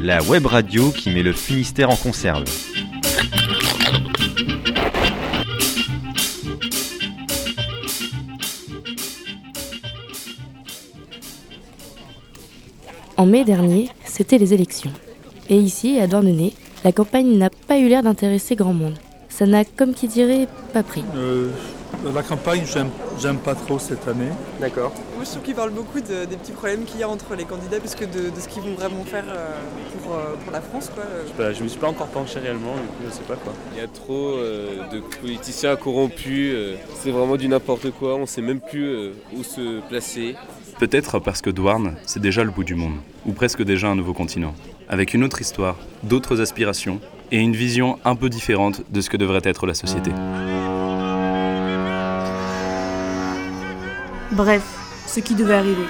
La web radio qui met le Finistère en conserve. En mai dernier, c'était les élections. Et ici, à Douarnenez, la campagne n'a pas eu l'air d'intéresser grand monde. Ça n'a, comme qui dirait, pas pris. Euh, la campagne, j'aime, j'aime pas trop cette année. D'accord. Moi je trouve qu'ils parlent beaucoup de- des petits problèmes qu'il y a entre les candidats plus que de, de ce qu'ils vont vraiment faire euh, pour, euh, pour la France. Quoi. Bah, je me suis pas encore penché réellement, du coup je sais pas quoi. Il y a trop euh, de politiciens corrompus, euh, c'est vraiment du n'importe quoi, on sait même plus euh, où se placer. Peut-être parce que Douarn, c'est déjà le bout du monde, ou presque déjà un nouveau continent, avec une autre histoire, d'autres aspirations, et une vision un peu différente de ce que devrait être la société. Bref, ce qui devait arriver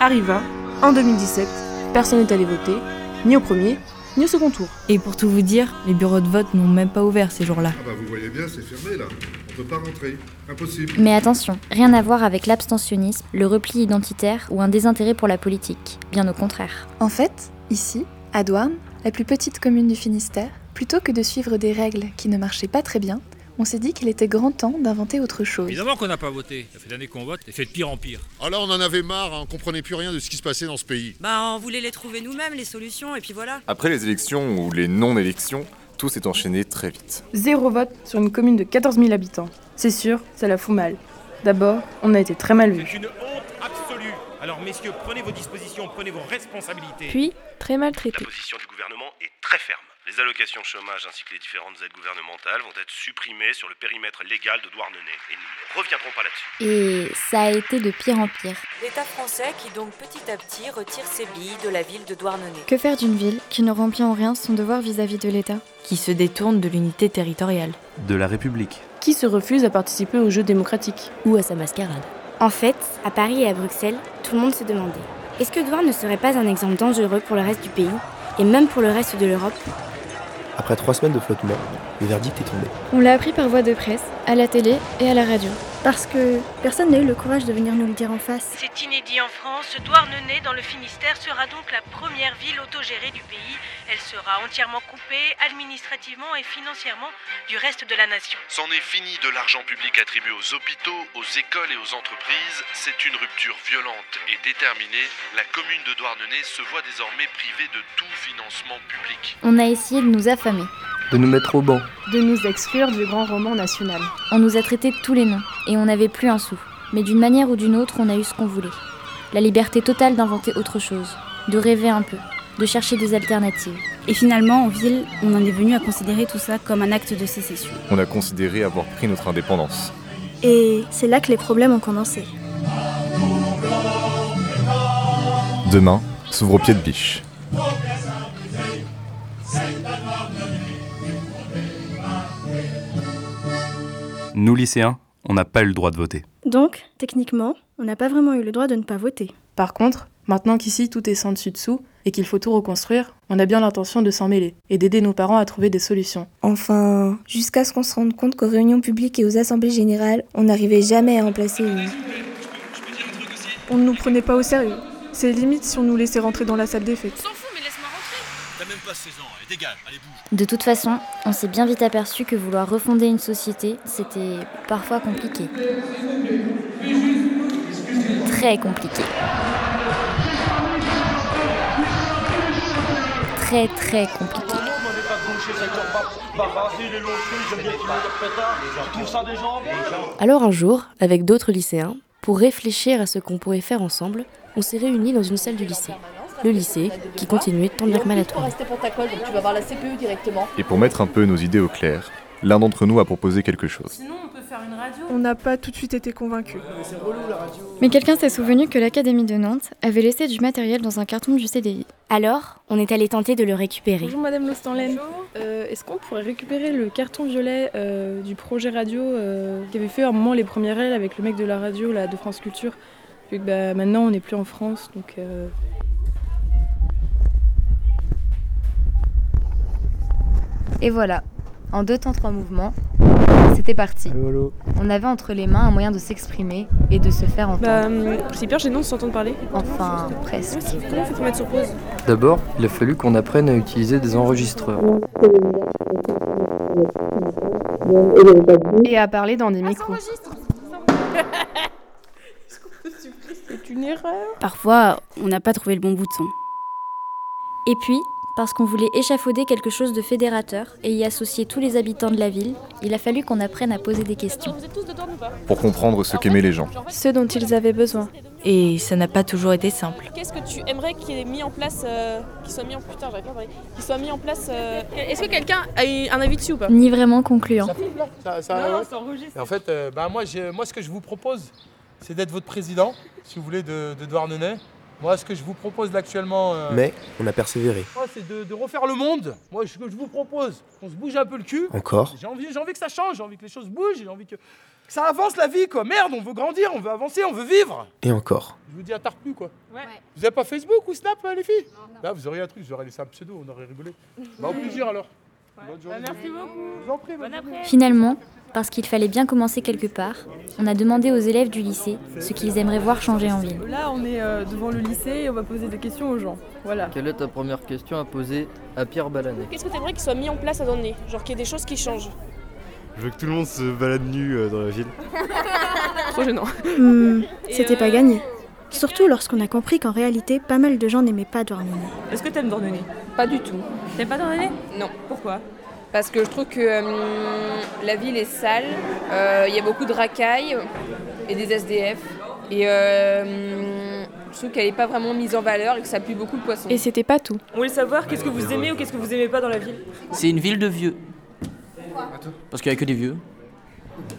arriva en 2017. Personne n'est allé voter, ni au premier, ni au second tour. Et pour tout vous dire, les bureaux de vote n'ont même pas ouvert ces jours-là. Ah bah vous voyez bien, c'est fermé là. On peut pas rentrer. Impossible. Mais attention, rien à voir avec l'abstentionnisme, le repli identitaire ou un désintérêt pour la politique. Bien au contraire. En fait, ici, à Douarn, la plus petite commune du Finistère, plutôt que de suivre des règles qui ne marchaient pas très bien, on s'est dit qu'il était grand temps d'inventer autre chose. Évidemment qu'on n'a pas voté. Ça fait d'années qu'on vote et fait de pire en pire. Alors on en avait marre, hein, on comprenait plus rien de ce qui se passait dans ce pays. Bah, on voulait les trouver nous-mêmes, les solutions, et puis voilà. Après les élections ou les non-élections, tout s'est enchaîné très vite. Zéro vote sur une commune de 14 000 habitants. C'est sûr, ça la fout mal. D'abord, on a été très mal vus. C'est une honte absolue. Alors messieurs, prenez vos dispositions, prenez vos responsabilités. Puis, très maltraités. La position du gouvernement est très ferme. Les allocations chômage ainsi que les différentes aides gouvernementales vont être supprimées sur le périmètre légal de Douarnenez et nous ne reviendrons pas là-dessus. Et ça a été de pire en pire. L'État français qui donc petit à petit retire ses billes de la ville de Douarnenez. Que faire d'une ville qui ne remplit en rien son devoir vis-à-vis de l'État? Qui se détourne de l'unité territoriale. De la République. Qui se refuse à participer aux Jeux démocratiques Ou à sa mascarade. En fait, à Paris et à Bruxelles, tout le monde se demandait est-ce que Douarn ne serait pas un exemple dangereux pour le reste du pays et même pour le reste de l'Europe? Après trois semaines de flottement, le verdict est tombé. On l'a appris par voie de presse, à la télé et à la radio. Parce que personne n'a eu le courage de venir nous le dire en face. C'est inédit en France. Douarnenez, dans le Finistère, sera donc la première ville autogérée du pays. Elle sera entièrement coupée, administrativement et financièrement, du reste de la nation. C'en est fini de l'argent public attribué aux hôpitaux, aux écoles et aux entreprises. C'est une rupture violente et déterminée. La commune de Douarnenez se voit désormais privée de tout financement public. On a essayé de nous affamer. De nous mettre au banc. De nous exclure du grand roman national. On nous a traités de tous les noms et on n'avait plus un sou. Mais d'une manière ou d'une autre, on a eu ce qu'on voulait. La liberté totale d'inventer autre chose, de rêver un peu, de chercher des alternatives. Et finalement, en ville, on en est venu à considérer tout ça comme un acte de sécession. On a considéré avoir pris notre indépendance. Et c'est là que les problèmes ont commencé. Demain s'ouvre au pied de biche. Nous, lycéens, on n'a pas eu le droit de voter. Donc, techniquement, on n'a pas vraiment eu le droit de ne pas voter. Par contre, maintenant qu'ici tout est sans dessus dessous et qu'il faut tout reconstruire, on a bien l'intention de s'en mêler et d'aider nos parents à trouver des solutions. Enfin, jusqu'à ce qu'on se rende compte qu'aux réunions publiques et aux assemblées générales, on n'arrivait jamais à remplacer une. On ne nous prenait pas au sérieux. C'est limite si on nous laissait rentrer dans la salle des fêtes. T'as même pas 16 ans, allez dégage, allez bouge. De toute façon, on s'est bien vite aperçu que vouloir refonder une société, c'était parfois compliqué. Très compliqué. Très très compliqué. Alors un jour, avec d'autres lycéens, pour réfléchir à ce qu'on pourrait faire ensemble, on s'est réunis dans une salle du lycée. Le lycée qui continuait tant bien que mal à tourner. Et pour mettre un peu nos idées au clair, l'un d'entre nous a proposé quelque chose. On n'a pas tout de suite été convaincus. Mais quelqu'un s'est souvenu que l'Académie de Nantes avait laissé du matériel dans un carton du CDI. Alors, on est allé tenter de le récupérer. Bonjour Madame Lostanlen. Euh, Est-ce qu'on pourrait récupérer le carton violet euh, du projet radio euh, qu'avait fait à un moment les premières ailes avec le mec de la radio là, de France Culture Vu que bah, maintenant on n'est plus en France, donc... Et voilà, en deux temps trois mouvements, C'était parti. On avait entre les mains un moyen de s'exprimer et de se faire entendre. Bah, c'est hyper gênant de s'entendre parler. Enfin, presque. Comment on fait pour mettre sur pause D'abord, il a fallu qu'on apprenne à utiliser des enregistreurs. Et à parler dans des micros. C'est une erreur. Parfois, on n'a pas trouvé le bon bout de son. Et puis, parce qu'on voulait échafauder quelque chose de fédérateur et y associer tous les habitants de la ville, il a fallu qu'on apprenne à poser des questions. Vous êtes tous de Douarn ou pas Pour comprendre ce qu'aimaient les gens. Ce dont ils avaient besoin. Et ça n'a pas toujours été simple. Qu'est-ce que tu aimerais qu'il ait mis en place, euh, qu'il soit mis en putain, pas à parler, qu'il soit mis en place. euh, Est-ce que quelqu'un a eu un avis dessus ou pas? Ni vraiment concluant. Ça, ça- Non, non, ouais. ça enregistre. Et en fait, euh, bah, moi, moi, ce que je vous propose, c'est d'être votre président, si vous voulez, de, de Douarnenez. Moi, ce que je vous propose là, actuellement, euh, Mais on a persévéré. moi, c'est de, de refaire le monde. Moi, ce que je vous propose, on se bouge un peu le cul. Encore J'ai envie, j'ai envie que ça change, j'ai envie que les choses bougent, j'ai envie que, que ça avance la vie, quoi. Merde, on veut grandir, on veut avancer, on veut vivre. Et encore. Je vous dis tard plus, quoi. Vous avez pas Facebook ou Snap, euh, les filles Là, vous auriez un truc, j'aurais laissé un pseudo, on aurait rigolé. Bah, au plaisir alors. Bonne journée. Merci beaucoup. Je vous en prie, bonne journée. Finalement, parce qu'il fallait bien commencer quelque part, on a demandé aux élèves du lycée ce qu'ils aimeraient voir changer en ville. Là, on est euh, devant le lycée et on va poser des questions aux gens. Voilà. Quelle est ta première question à poser à Pierre Balanet Qu'est-ce que tu aimerais qu'il soit mis en place à donner Genre qu'il y ait des choses qui changent. Je veux que tout le monde se balade nu euh, dans la ville. Trop gênant. Hmm, C'était euh, pas gagné. Surtout lorsqu'on a compris qu'en réalité, pas mal de gens n'aimaient pas Douarnenez. Est-ce que t'aimes Douarnenez? Pas du tout. T'aimes pas Douarnenez? Non. Pourquoi? Parce que je trouve que euh, la ville est sale, euh, il y a beaucoup de racailles et des SDF. Et euh, je trouve qu'elle n'est pas vraiment mise en valeur et que ça pue beaucoup le poisson. Et c'était pas tout. On voulait savoir qu'est-ce que vous aimez ou qu'est-ce que vous aimez pas dans la ville. C'est une ville de vieux. Parce qu'il n'y a que des vieux.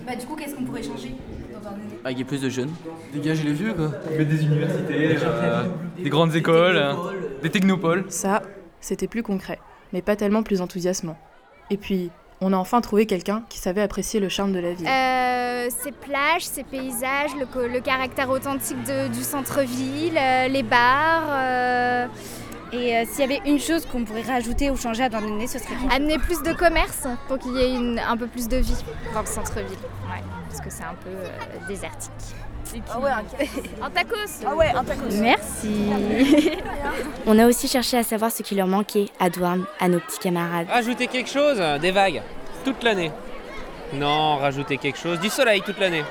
Bah, du coup, qu'est-ce qu'on pourrait changer dans Douarnenez Ah, il y a plus de jeunes. Dégage les vieux quoi. Mais des universités, euh, des grandes écoles, des technopoles. Ça, c'était plus concret, mais pas tellement plus enthousiasmant. Et puis, on a enfin trouvé quelqu'un qui savait apprécier le charme de la ville. Euh, ces plages, ces paysages, le, caractère authentique du centre-ville, euh, les bars. euh, Et euh, s'il y avait une chose qu'on pourrait rajouter ou changer à Douarnenez, ce serait Amener plus de commerce pour qu'il y ait un peu plus de vie dans le centre-ville. Parce que c'est un peu euh. Ah ouais, un tacos Ah ouais, un tacos. Merci. On a aussi cherché à savoir ce qui leur manquait à Douarn, à nos petits camarades. Rajouter quelque chose, des vagues, toute l'année. Non, rajouter quelque chose, du soleil toute l'année.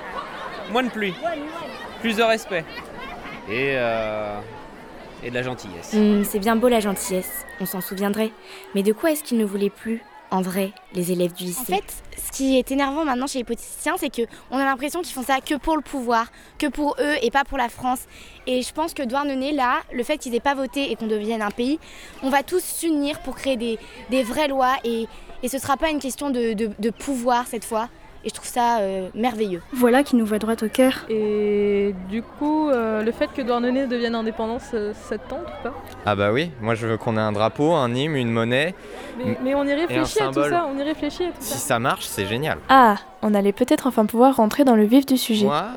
Moins de pluie, plus de respect. Et, euh, et de la gentillesse. Hmm, c'est bien beau la gentillesse, on s'en souviendrait. Mais de quoi est-ce qu'ils ne voulaient plus, en vrai, les élèves du En lycée fait, ce qui est énervant maintenant chez les politiciens, c'est qu'on a l'impression qu'ils font ça que pour le pouvoir, que pour eux et pas pour la France. Et je pense que Douarnenez, là, le fait qu'ils n'aient pas voté et qu'on devienne un pays, on va tous s'unir pour créer des, vraies lois et, ce ne sera pas une question de pouvoir cette fois. Et je trouve ça euh, merveilleux. Voilà qui nous va droit au cœur. Et du coup, euh, le fait que Douarnenez devienne indépendant, ça, te tente ou pas? Ah bah oui, moi je veux qu'on ait un drapeau, un hymne, une monnaie. mais, mais on y et un réfléchit à tout symbole. ça, on y réfléchit à tout ça. Si ça marche, c'est génial. Ah, on allait peut-être enfin pouvoir rentrer dans le vif du sujet. Moi,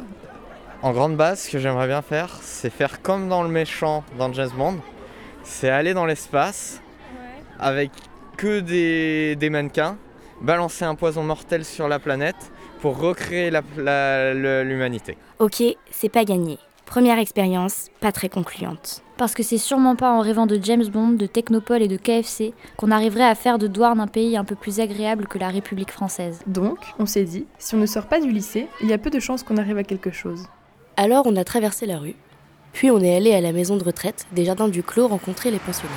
en grande base, ce que j'aimerais bien faire, c'est faire comme dans le méchant dans James Bond. C'est aller dans l'espace avec que des, des mannequins, balancer un poison mortel sur la planète pour recréer la- la- le- l'humanité. Ok, c'est pas gagné. Première expérience, pas très concluante. Parce que c'est sûrement pas en rêvant de James Bond, de Technopole et de KFC qu'on arriverait à faire de Douarn un pays un peu plus agréable que la République française. Donc, on s'est dit, si on ne sort pas du lycée, il y a peu de chances qu'on arrive à quelque chose. Alors on a traversé la rue, puis on est allé à la maison de retraite des Jardins du Clos rencontrer les pensionnaires.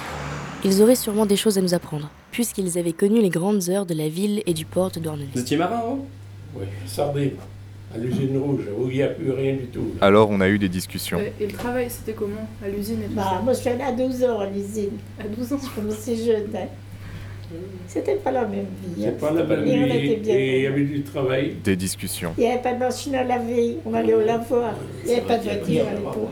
Ils auraient sûrement des choses à nous apprendre, puisqu'ils avaient connu les grandes heures de la ville et du port de Douarnenez. Vous étiez marin, vous Oui, sardine, à l'usine rouge, où il n'y a plus rien du tout. Alors on a eu des discussions. Et le travail, c'était comment? À l'usine et tout Bah, ça? moi, je suis allée à 12 ans à l'usine. À 12 ans? Je commençais jeune. hein. C'était pas la même vie. hein. C'est pas la même Et on était bien. et il y avait du travail. Des discussions. Il n'y avait pas de machine à laver. On allait au lavoir. Il n'y avait pas de voiture à l'époque.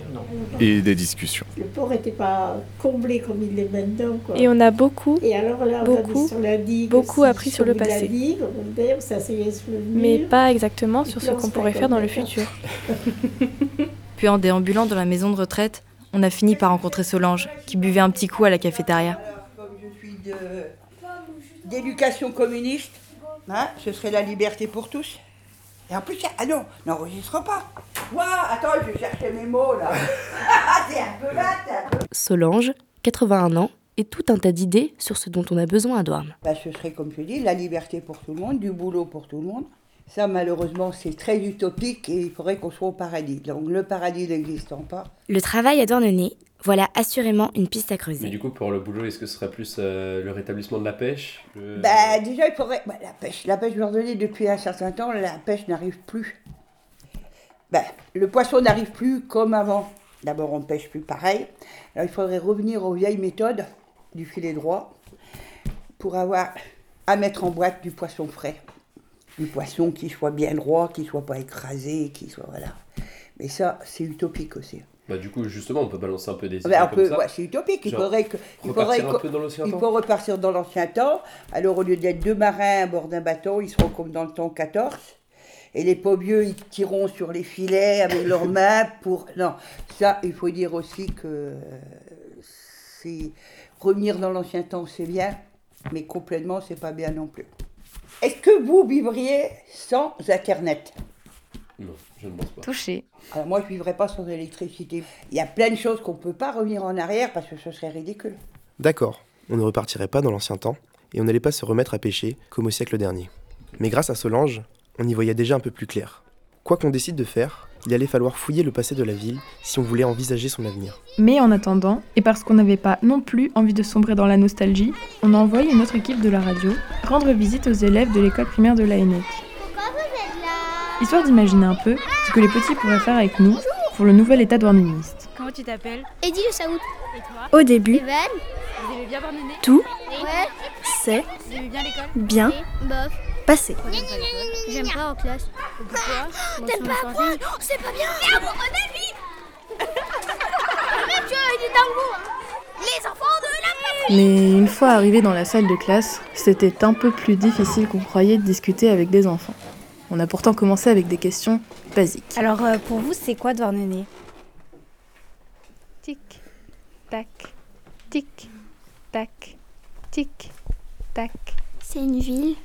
Et des discussions. Le port n'était pas comblé comme il l'est maintenant. Quoi. Et on a beaucoup, Et alors là, on beaucoup, allait sur la digue. beaucoup aussi, appris sur le passé. digue, on sur le mais pas exactement sur puis ce on qu'on pourrait faire dans le futur. Puis en déambulant dans la maison de retraite, on a fini par rencontrer Solange, qui buvait un petit coup à la cafétéria. Comme je suis de- d'éducation communiste, hein, ce serait la liberté pour tous. Et en plus, ah non, n'enregistre pas. Moi, attends, je vais chercher mes mots là. t'es un peu là, t'es un peu. Solange, 81 ans, et tout un tas d'idées sur ce dont on a besoin à Douarn. Bah, ce serait, comme je dis, la liberté pour tout le monde, du boulot pour tout le monde. Ça, malheureusement, c'est très utopique et il faudrait qu'on soit au paradis. Donc, le paradis n'existant pas. Le travail à Douarnenez, voilà assurément une piste à creuser. Mais du coup, pour le boulot, est-ce que ce serait plus euh, le rétablissement de la pêche le... Bah, déjà, il faudrait. Bah, la pêche, la pêche Douarnenez, depuis un certain temps, la pêche n'arrive plus. Bah, le poisson n'arrive plus comme avant. D'abord, on ne pêche plus pareil. Alors, il faudrait revenir aux vieilles méthodes du filet droit pour avoir à mettre en boîte du poisson frais. Du poisson qui soit bien droit, qui soit pas écrasé, qui soit. Voilà. Mais ça, c'est utopique aussi. Bah, du coup, justement, on peut balancer un peu des idées on comme peut- ça. ouais, c'est utopique. Il Genre, faudrait que. Il repartir faudrait un peu dans l'ancien il temps. faut repartir dans l'ancien temps. Alors, au lieu d'être deux marins à bord d'un bateau, ils seront comme dans le temps 14. Et les pauvieux, ils tireront sur les filets avec leurs mains pour. Non, ça, il faut dire aussi que. C'est. Revenir dans l'ancien temps, c'est bien, mais complètement, c'est pas bien non plus. Est-ce que vous vivriez sans Internet? Non, je ne pense pas. Touché. Alors moi, je ne vivrais pas sans électricité. Il y a plein de choses qu'on ne peut pas revenir en arrière parce que ce serait ridicule. D'accord, on ne repartirait pas dans l'ancien temps, et on n'allait pas se remettre à pêcher comme au siècle dernier. Mais grâce à Solange, on y voyait déjà un peu plus clair. Quoi qu'on décide de faire, il allait falloir fouiller le passé de la ville si on voulait envisager son avenir. Mais en attendant, et parce qu'on n'avait pas non plus envie de sombrer dans la nostalgie, on a envoyé une autre équipe de la radio rendre visite aux élèves de l'école primaire de l'ANEC. Histoire d'imaginer un peu ce que les petits pourraient faire avec nous pour le nouvel état douarneniste. Comment tu t'appelles? Eddie le Saoud. Et toi? Au début, Evan Vous aimez bien Douarnenez tout Ouais. c'est Vous aimez bien l'école? bien Bof. passé. J'aime pas en classe. Pourquoi T'aimes pas apprendre C'est pas bien Et amoureux de lui Même tu as du tango hein. Les enfants de la Mais une fois arrivé dans la salle de classe, c'était un peu plus difficile qu'on croyait de discuter avec des enfants. On a pourtant commencé avec des questions basiques. Alors euh, pour vous, c'est quoi Douarnenez Tic, tac, tic, tac, tic, tac. C'est une ville.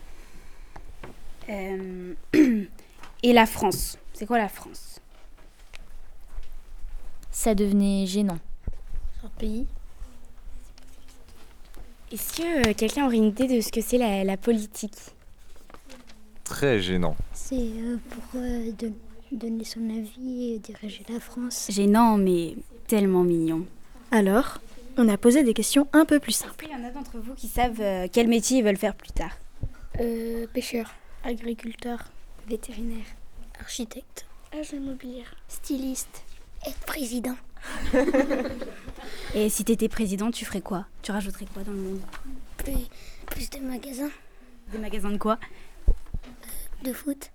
Euh, Et la France C'est quoi la France? Ça devenait gênant. Un pays Est-ce que euh, quelqu'un aurait une idée de ce que c'est la, la politique? Très gênant. C'est euh, pour euh, don- donner son avis et diriger la France. Gênant, mais tellement mignon. Alors, on a posé des questions un peu plus simples. Il y en a d'entre vous qui savent euh, quel métier ils veulent faire plus tard. Euh, pêcheur, agriculteur, vétérinaire, architecte, agent immobilier, styliste, être président. Et si t'étais président, tu ferais quoi? Tu rajouterais quoi dans le monde? Plus, plus de magasins, Des magasins de quoi? De foot.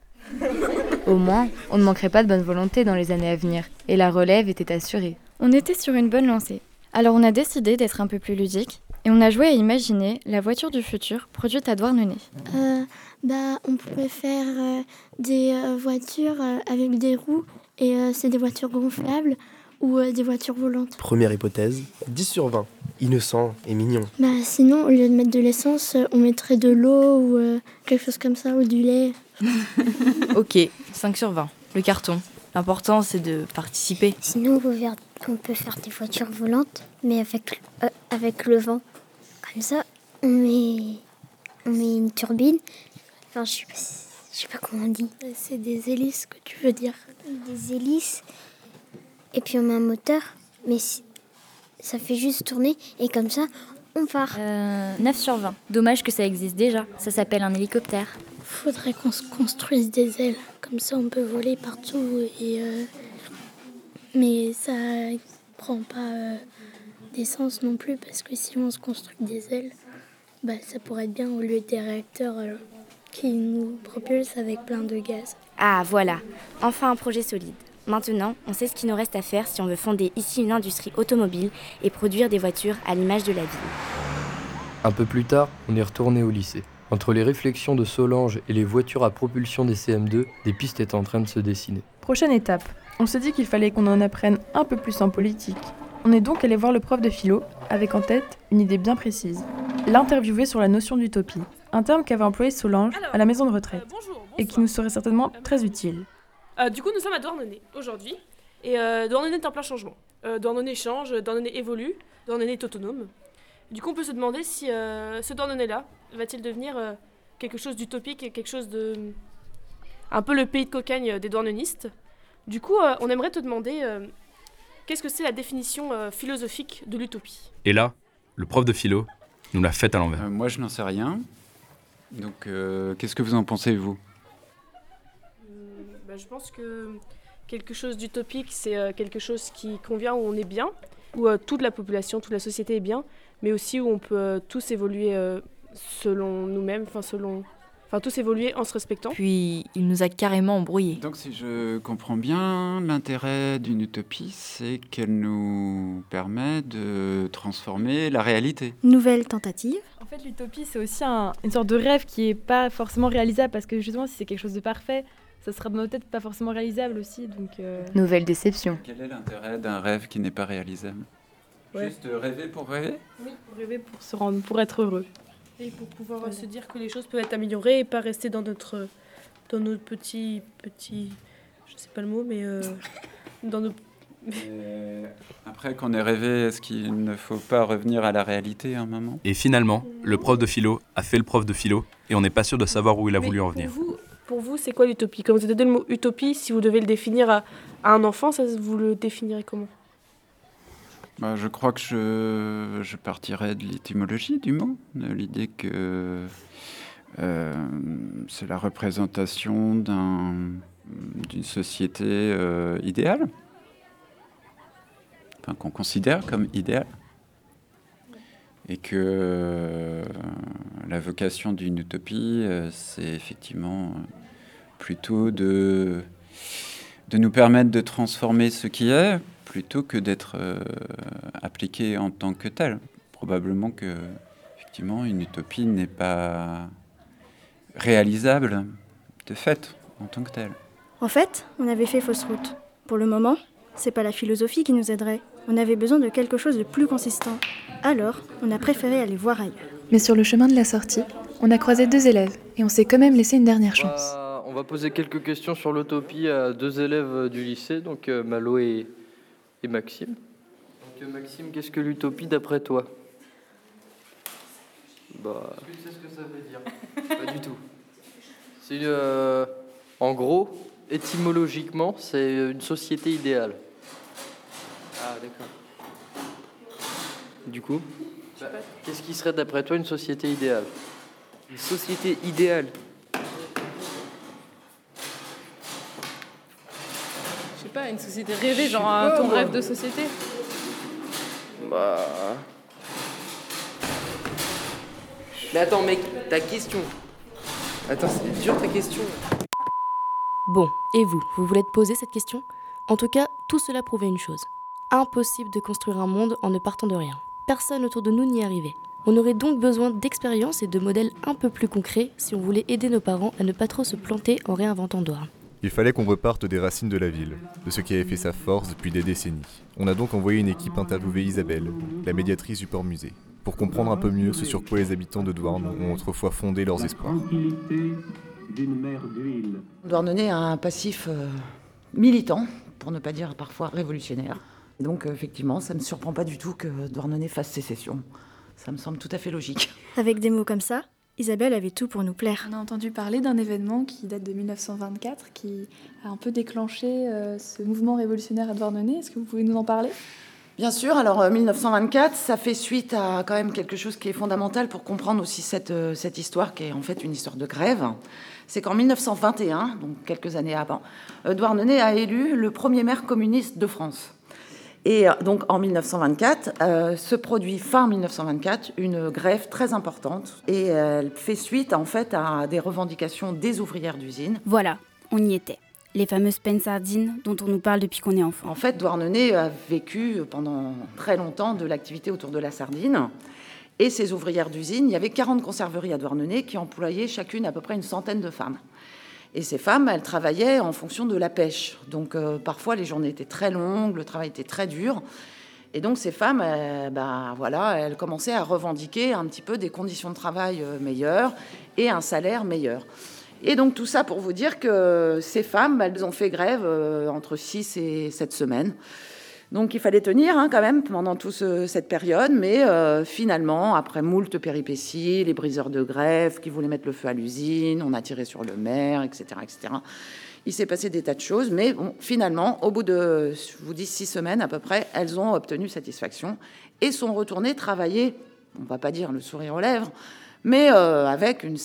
Au moins, on ne manquerait pas de bonne volonté dans les années à venir, et la relève était assurée. On était sur une bonne lancée. Alors on a décidé d'être un peu plus ludique et on a joué à imaginer la voiture du futur produite à Douarnenez. Euh, bah, on pourrait faire euh, des euh, voitures euh, avec des roues et euh, c'est des voitures gonflables ou euh, des voitures volantes. Première hypothèse, 10 sur 20. Innocent et mignon. Bah, sinon, au lieu de mettre de l'essence, euh, on mettrait de l'eau ou euh, quelque chose comme ça ou du lait. ok, 5 sur 20. Le carton. L'important c'est de participer. Sinon, on peut faire, on peut faire des voitures volantes, mais avec, euh, avec le vent. Comme ça, on met, on met une turbine. Enfin, je sais pas, je sais pas comment on dit. C'est des hélices que tu veux dire. Des hélices. Et puis on met un moteur, mais si- ça fait juste tourner et comme ça, on part. 9 sur 20. Dommage que ça existe déjà. Ça s'appelle un hélicoptère. Faudrait qu'on se construise des ailes, comme ça on peut voler partout et euh, mais ça prend pas euh, d'essence non plus parce que si on se construit des ailes, bah ça pourrait être bien au lieu des réacteurs euh, qui nous propulsent avec plein de gaz. Ah voilà, enfin un projet solide. Maintenant, on sait ce qu'il nous reste à faire si on veut fonder ici une industrie automobile et produire des voitures à l'image de la ville. Un peu plus tard, on est retourné au lycée. Entre les réflexions de Solange et les voitures à propulsion des CM2, des pistes étaient en train de se dessiner. Prochaine étape. On s'est dit qu'il fallait qu'on en apprenne un peu plus en politique. On est donc allé voir le prof de philo, avec en tête une idée bien précise. L'interviewer sur la notion d'utopie. un terme qu'avait employé Solange à la maison de retraite et qui nous serait certainement très utile. Euh, du coup, nous sommes à Douarnenez aujourd'hui. Et euh, Douarnenez est en plein changement. Euh, Douarnenez change, Douarnenez évolue, Douarnenez est autonome. Du coup, on peut se demander si euh, ce Douarnenez-là va-t-il devenir euh, quelque chose d'utopique, quelque chose de. un peu le pays de cocagne des douarnenistes. Du coup, euh, on aimerait te demander euh, qu'est-ce que c'est la définition euh, philosophique de l'utopie? Et là, le prof de philo nous l'a faite à l'envers. Euh, moi, je n'en sais rien. Donc, euh, qu'est-ce que vous en pensez, vous? Bah, je pense que quelque chose d'utopique, c'est euh, quelque chose qui convient où on est bien, où euh, toute la population, toute la société est bien, mais aussi où on peut euh, tous évoluer selon nous-mêmes, enfin selon, enfin tous évoluer en se respectant. Puis il nous a carrément embrouillés. Donc, si je comprends bien, l'intérêt d'une utopie, c'est qu'elle nous permet de transformer la réalité. Nouvelle tentative. En fait, l'utopie, c'est aussi un- une sorte de rêve qui n'est pas forcément réalisable parce que justement, si c'est quelque chose de parfait, ça sera dans nos têtes pas forcément réalisable aussi. Donc, euh, Nouvelle déception. Quel est l'intérêt d'un rêve qui n'est pas réalisable? Ouais. Juste rêver pour rêver? Oui, pour rêver, pour se rendre, pour être heureux. Et pour pouvoir se dire que les choses peuvent être améliorées et pas rester dans notre, dans notre petit, petit, je sais pas le mot, mais euh, dans nos Et Après qu'on ait rêvé, est-ce qu'il ne faut pas revenir à la réalité un moment? Et finalement, le prof de philo a fait le prof de philo et on n'est pas sûr de savoir où il a voulu en venir. Vous, pour vous c'est quoi l'utopie? Quand vous avez donné le mot utopie, si vous devez le définir à, un enfant, ça, vous le définirez comment? Bah, je crois que je, je partirais de l'étymologie du mot, de l'idée que euh, c'est la représentation d'un- d'une société euh, idéale, enfin, qu'on considère comme idéale, et que euh, la vocation d'une utopie, c'est effectivement plutôt de, de nous permettre de transformer ce qui est, plutôt que d'être euh, appliqué en tant que tel. Probablement que, effectivement, une utopie n'est pas réalisable de fait en tant que telle. En fait, on avait fait fausse route. Pour le moment, c'est pas la philosophie qui nous aiderait. On avait besoin de quelque chose de plus consistant. Alors, on a préféré aller voir ailleurs. Mais sur le chemin de la sortie, on a croisé deux élèves et on s'est quand même laissé une dernière chance. On va poser quelques questions sur l'utopie à deux élèves du lycée, donc euh, Malo et, et Maxime. Donc euh, Maxime, qu'est-ce que l'utopie d'après toi? Bah. Est-ce que tu sais ce que ça veut dire Pas du tout. C'est euh, en gros, étymologiquement, c'est une société idéale. Ah d'accord. Du coup, bah, qu'est-ce qui serait d'après toi une société idéale? Une société idéale. je sais pas, une société rêvée, genre un- ton rêve de société. Bah. Mais attends, mec, ta question. Attends, c'est dur ta question. Bon, et vous, vous voulez te poser cette question? En tout cas, tout cela prouvait une chose. Impossible de construire un monde en ne partant de rien. Personne autour de nous n'y arrivait. On aurait donc besoin d'expériences et de modèles un peu plus concrets si on voulait aider nos parents à ne pas trop se planter en réinventant Douarn. Il fallait qu'on reparte des racines de la ville, de ce qui avait fait sa force depuis des décennies. On a donc envoyé une équipe interviewer Isabelle, la médiatrice du port musée, pour comprendre un peu mieux ce sur quoi les habitants de Douarn ont autrefois fondé leurs espoirs. Douarnenez a un passif euh, militant, pour ne pas dire parfois révolutionnaire. Et donc, euh, effectivement, ça ne me surprend pas du tout que Douarnenez fasse sécession. Ça me semble tout à fait logique. Avec des mots comme ça, Isabelle avait tout pour nous plaire. On a entendu parler d'un événement qui date de 1924, qui a un peu déclenché euh, ce mouvement révolutionnaire à Douarnenez. Est-ce que vous pouvez nous en parler? Bien sûr, alors euh, 1924, ça fait suite à quand même quelque chose qui est fondamental pour comprendre aussi cette, euh, cette histoire, qui est en fait une histoire de grève. C'est qu'en 1921, donc quelques années avant, euh, Douarnenez a élu le premier maire communiste de France. Et euh, donc en 1924, euh, se produit fin 1924 une grève très importante et elle fait suite en fait à des revendications des ouvrières d'usine. Voilà, on y était. Les fameuses peines sardines dont on nous parle depuis qu'on est enfant. En fait, Douarnenez a vécu pendant très longtemps de l'activité autour de la sardine. Et ces ouvrières d'usine, il y avait 40 conserveries à Douarnenez qui employaient chacune à peu près une centaine de femmes. Et ces femmes, elles travaillaient en fonction de la pêche. Donc euh, parfois, les journées étaient très longues, le travail était très dur. Et donc ces femmes, euh, ben, voilà, elles commençaient à revendiquer un petit peu des conditions de travail euh, meilleures et un salaire meilleur. Et donc tout ça pour vous dire que ces femmes, elles ont fait grève entre 6 et 7 semaines. Donc il fallait tenir hein, quand même pendant toute cette période, mais euh, finalement, après moult péripéties, les briseurs de grève qui voulaient mettre le feu à l'usine, on a tiré sur le maire, etc., etc. Il s'est passé des tas de choses, mais finalement, au bout de, je vous dis, six semaines à peu près, elles ont obtenu satisfaction et sont retournées travailler, on va pas dire le sourire aux lèvres, mais euh, avec un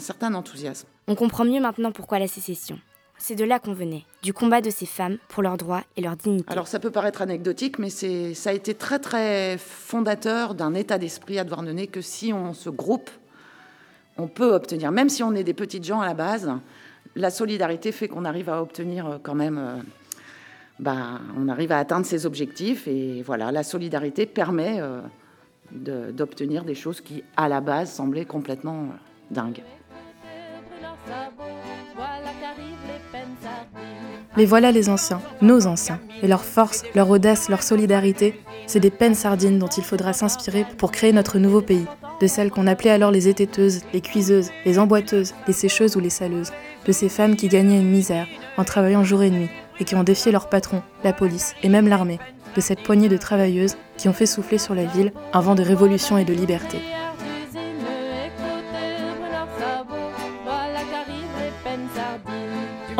certain enthousiasme. On comprend mieux maintenant pourquoi la sécession. C'est de là qu'on venait, du combat de ces femmes pour leurs droits et leur dignité. Alors ça peut paraître anecdotique, mais c'est, ça a été très très fondateur d'un état d'esprit à Douarnenez que si on se groupe, on peut obtenir, même si on est des petites gens à la base, la solidarité fait qu'on arrive à obtenir euh, quand même, euh, bah, on arrive à atteindre ses objectifs et voilà, la solidarité permet euh, de- d'obtenir des choses qui à la base semblaient complètement dingues. Mais voilà les anciens, nos anciens, et leur force, leur audace, leur solidarité, c'est des peines sardines dont il faudra s'inspirer pour créer notre nouveau pays, de celles qu'on appelait alors les étêteuses, les cuiseuses, les emboîteuses, les sécheuses ou les saleuses, de ces femmes qui gagnaient une misère en travaillant jour et nuit et qui ont défié leur patron, la police et même l'armée, de cette poignée de travailleuses qui ont fait souffler sur la ville un vent de révolution et de liberté.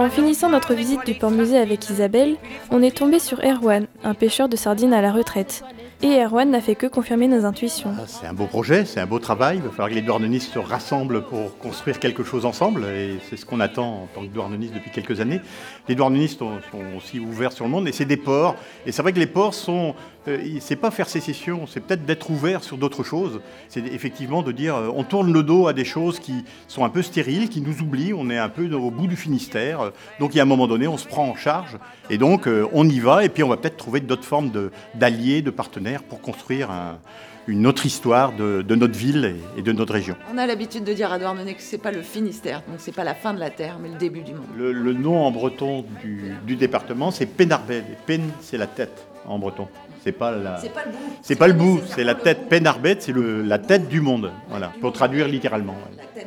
En finissant notre visite du port-musée avec Isabelle, on est tombé sur Erwan, un pêcheur de sardines à la retraite. Et Erwan n'a fait que confirmer nos intuitions. C'est un beau projet, c'est un beau travail. Il va falloir que les douarnenistes se rassemblent pour construire quelque chose ensemble. Et c'est ce qu'on attend en tant que douarneniste depuis quelques années. Les douarnenistes sont aussi ouverts sur le monde et c'est des ports. Et c'est vrai que les ports sont. Euh, c'est pas faire sécession, c'est peut-être d'être ouvert sur d'autres choses. C'est effectivement de dire euh, on tourne le dos à des choses qui sont un peu stériles, qui nous oublient. On est un peu au bout du Finistère. Donc il y a un moment donné, on se prend en charge. Et donc euh, on y va. Et puis on va peut-être trouver d'autres formes d'alliés, de, partenaires pour construire un- une autre histoire de, de notre ville et- et de notre région. On a l'habitude de dire à Douarnenez que c'est pas le Finistère, donc c'est pas la fin de la terre, mais le début du monde. Le, le nom en breton du, du département, c'est Penarbed. Et Pen, c'est la tête en breton. C'est pas la. C'est pas le bout. C'est pas le bout, c'est la tête. Penarbed, c'est la tête du monde. Voilà, pour traduire littéralement. ouais.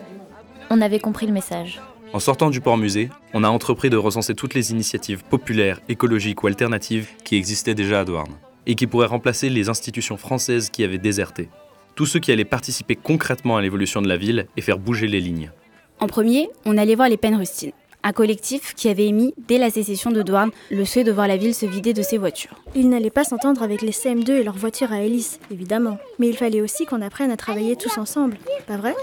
On avait compris le message. En sortant du port musée, on a entrepris de recenser toutes les initiatives populaires, écologiques ou alternatives qui existaient déjà à Douarn et qui pourraient remplacer les institutions françaises qui avaient déserté. Tous ceux qui allaient participer concrètement à l'évolution de la ville et faire bouger les lignes. En premier, on allait voir les Pennes Rustines, un collectif qui avait émis, dès la sécession de Douarn, le souhait de voir la ville se vider de ses voitures. Ils n'allaient pas s'entendre avec les CM2 et leurs voitures à hélice, évidemment. Mais il fallait aussi qu'on apprenne à travailler tous ensemble, pas vrai?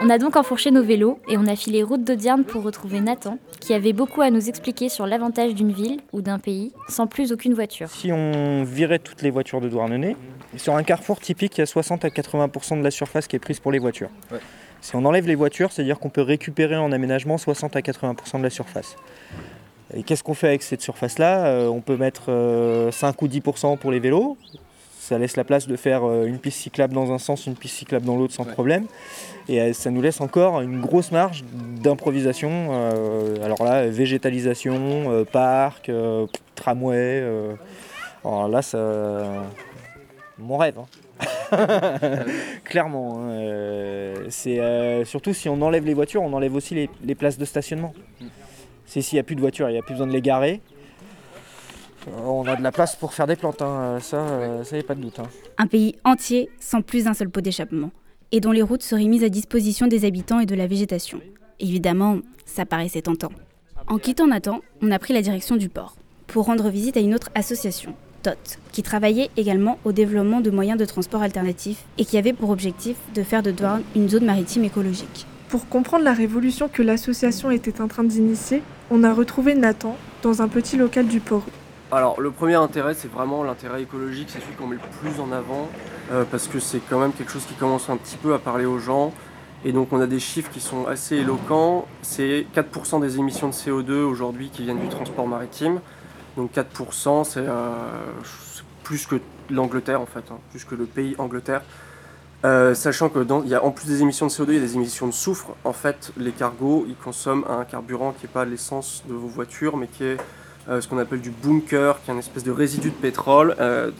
On a donc enfourché nos vélos et on a filé route d'Audierne pour retrouver Nathan, qui avait beaucoup à nous expliquer sur l'avantage d'une ville ou d'un pays sans plus aucune voiture. Si on virait toutes les voitures de Douarnenez, sur un carrefour typique, il y a 60 à 80% de la surface qui est prise pour les voitures. Ouais. Si on enlève les voitures, c'est-à-dire qu'on peut récupérer en aménagement 60 à 80% de la surface. Et qu'est-ce qu'on fait avec cette surface-là? Euh, On peut mettre euh, 5 ou 10% pour les vélos. Ça laisse la place de faire euh, une piste cyclable dans un sens, une piste cyclable dans l'autre sans problème. Et euh, ça nous laisse encore une grosse marge d'improvisation. euh, alors là, végétalisation, euh, parc, euh, tramway. euh. alors là, ça. Mon rêve. hein. Clairement. hein, euh, c'est euh, surtout si on enlève les voitures, on enlève aussi les, les places de stationnement. C'est s'il n'y a plus de voitures, il n'y a plus besoin de les garer. euh, On a de la place pour faire des plantes, hein, ça, euh, ça y a pas de doute. hein. Un pays entier sans plus un seul pot d'échappement, et dont les routes seraient mises à disposition des habitants et de la végétation. Évidemment, ça paraissait tentant. En quittant Nathan, on a pris la direction du port, pour rendre visite à une autre association, TOT, qui travaillait également au développement de moyens de transport alternatifs et qui avait pour objectif de faire de Douarn une zone maritime écologique. Pour comprendre la révolution que l'association était en train d'initier, on a retrouvé Nathan dans un petit local du port. Alors le premier intérêt c'est vraiment l'intérêt écologique, c'est celui qu'on met le plus en avant euh, parce que c'est quand même quelque chose qui commence un petit peu à parler aux gens et donc on a des chiffres qui sont assez éloquents. C'est 4% des émissions de CO2 aujourd'hui qui viennent du transport maritime. Donc 4% c'est euh, c'est plus que l'Angleterre en fait, hein, plus que le pays Angleterre. Euh, sachant que dans, y a, en plus des émissions de CO2, il y a des émissions de soufre. En fait, les cargos, ils consomment un carburant qui n'est pas l'essence de vos voitures, mais qui est euh, ce qu'on appelle du bunker, qui est une espèce de résidu de pétrole.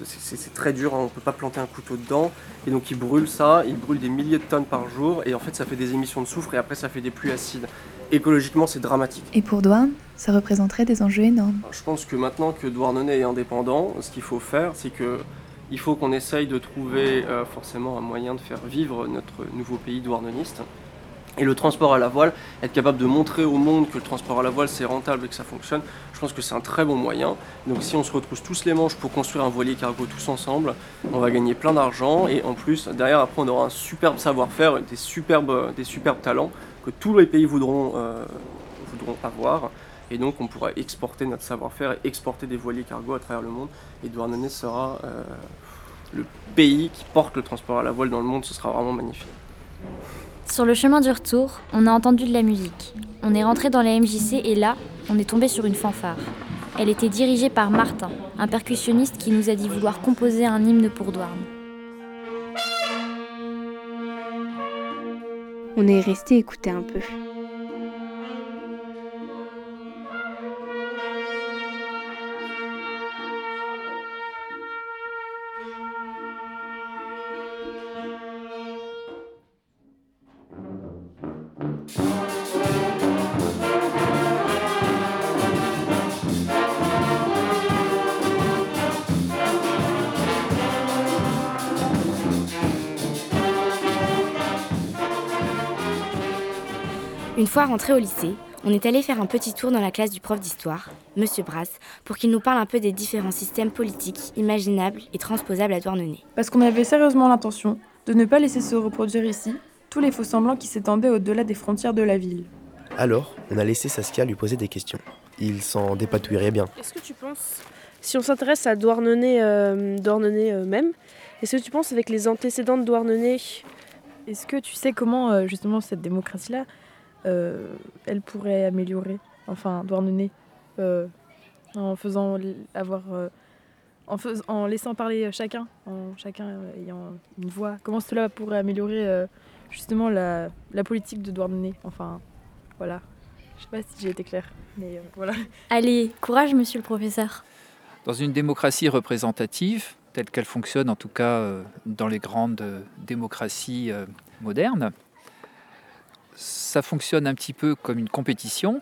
C'est c'est très dur, hein, on ne peut pas planter un couteau dedans. Et donc ils brûlent ça, ils brûlent des milliers de tonnes par jour, et en fait ça fait des émissions de soufre, et après ça fait des pluies acides. Écologiquement, c'est dramatique. Et pour Douarn, ça représenterait des enjeux énormes. Je pense que maintenant que Douarnenez est indépendant, ce qu'il faut faire, c'est que il faut qu'on essaye de trouver euh, forcément un moyen de faire vivre notre nouveau pays douarneniste. Et le transport à la voile, être capable de montrer au monde que le transport à la voile c'est rentable et que ça fonctionne, je pense que c'est un très bon moyen. Donc si on se retrouve tous les manches pour construire un voilier cargo tous ensemble, on va gagner plein d'argent et en plus derrière après on aura un superbe savoir-faire, des superbes, des superbes talents que tous les pays voudront, euh, voudront avoir. Et donc on pourra exporter notre savoir-faire et exporter des voiliers cargo à travers le monde. Et Douarnenez sera euh, le pays qui porte le transport à la voile dans le monde, ce sera vraiment magnifique. Sur le chemin du retour, on a entendu de la musique. On est rentré dans la MJC et là, on est tombé sur une fanfare. Elle était dirigée par Martin, un percussionniste qui nous a dit vouloir composer un hymne pour Douarn. On est resté écouter un peu. Une fois rentré au lycée, on est allé faire un petit tour dans la classe du prof d'histoire, Monsieur Brass, pour qu'il nous parle un peu des différents systèmes politiques imaginables et transposables à Douarnenez. Parce qu'on avait sérieusement l'intention de ne pas laisser se reproduire ici tous les faux semblants qui s'étendaient au-delà des frontières de la ville. Alors, on a laissé Saskia lui poser des questions. Il s'en dépatouillerait bien. Est-ce que tu penses, si on s'intéresse à Douarnenez, euh, Douarnenez euh, même, est-ce que tu penses avec les antécédents de Douarnenez Est-ce que tu sais comment euh, justement cette démocratie-là, euh, elle pourrait améliorer, enfin Douarnenez, euh, en faisant avoir, euh, en, fais- en laissant parler chacun, en chacun euh, ayant une voix. Comment cela pourrait améliorer euh, justement la, la politique de Douarnenez? Enfin, voilà. Je sais pas si j'ai été claire, mais euh, voilà. Allez, courage, monsieur le professeur. Dans une démocratie représentative, telle qu'elle fonctionne en tout cas euh, dans les grandes euh, démocraties euh, modernes, ça fonctionne un petit peu comme une compétition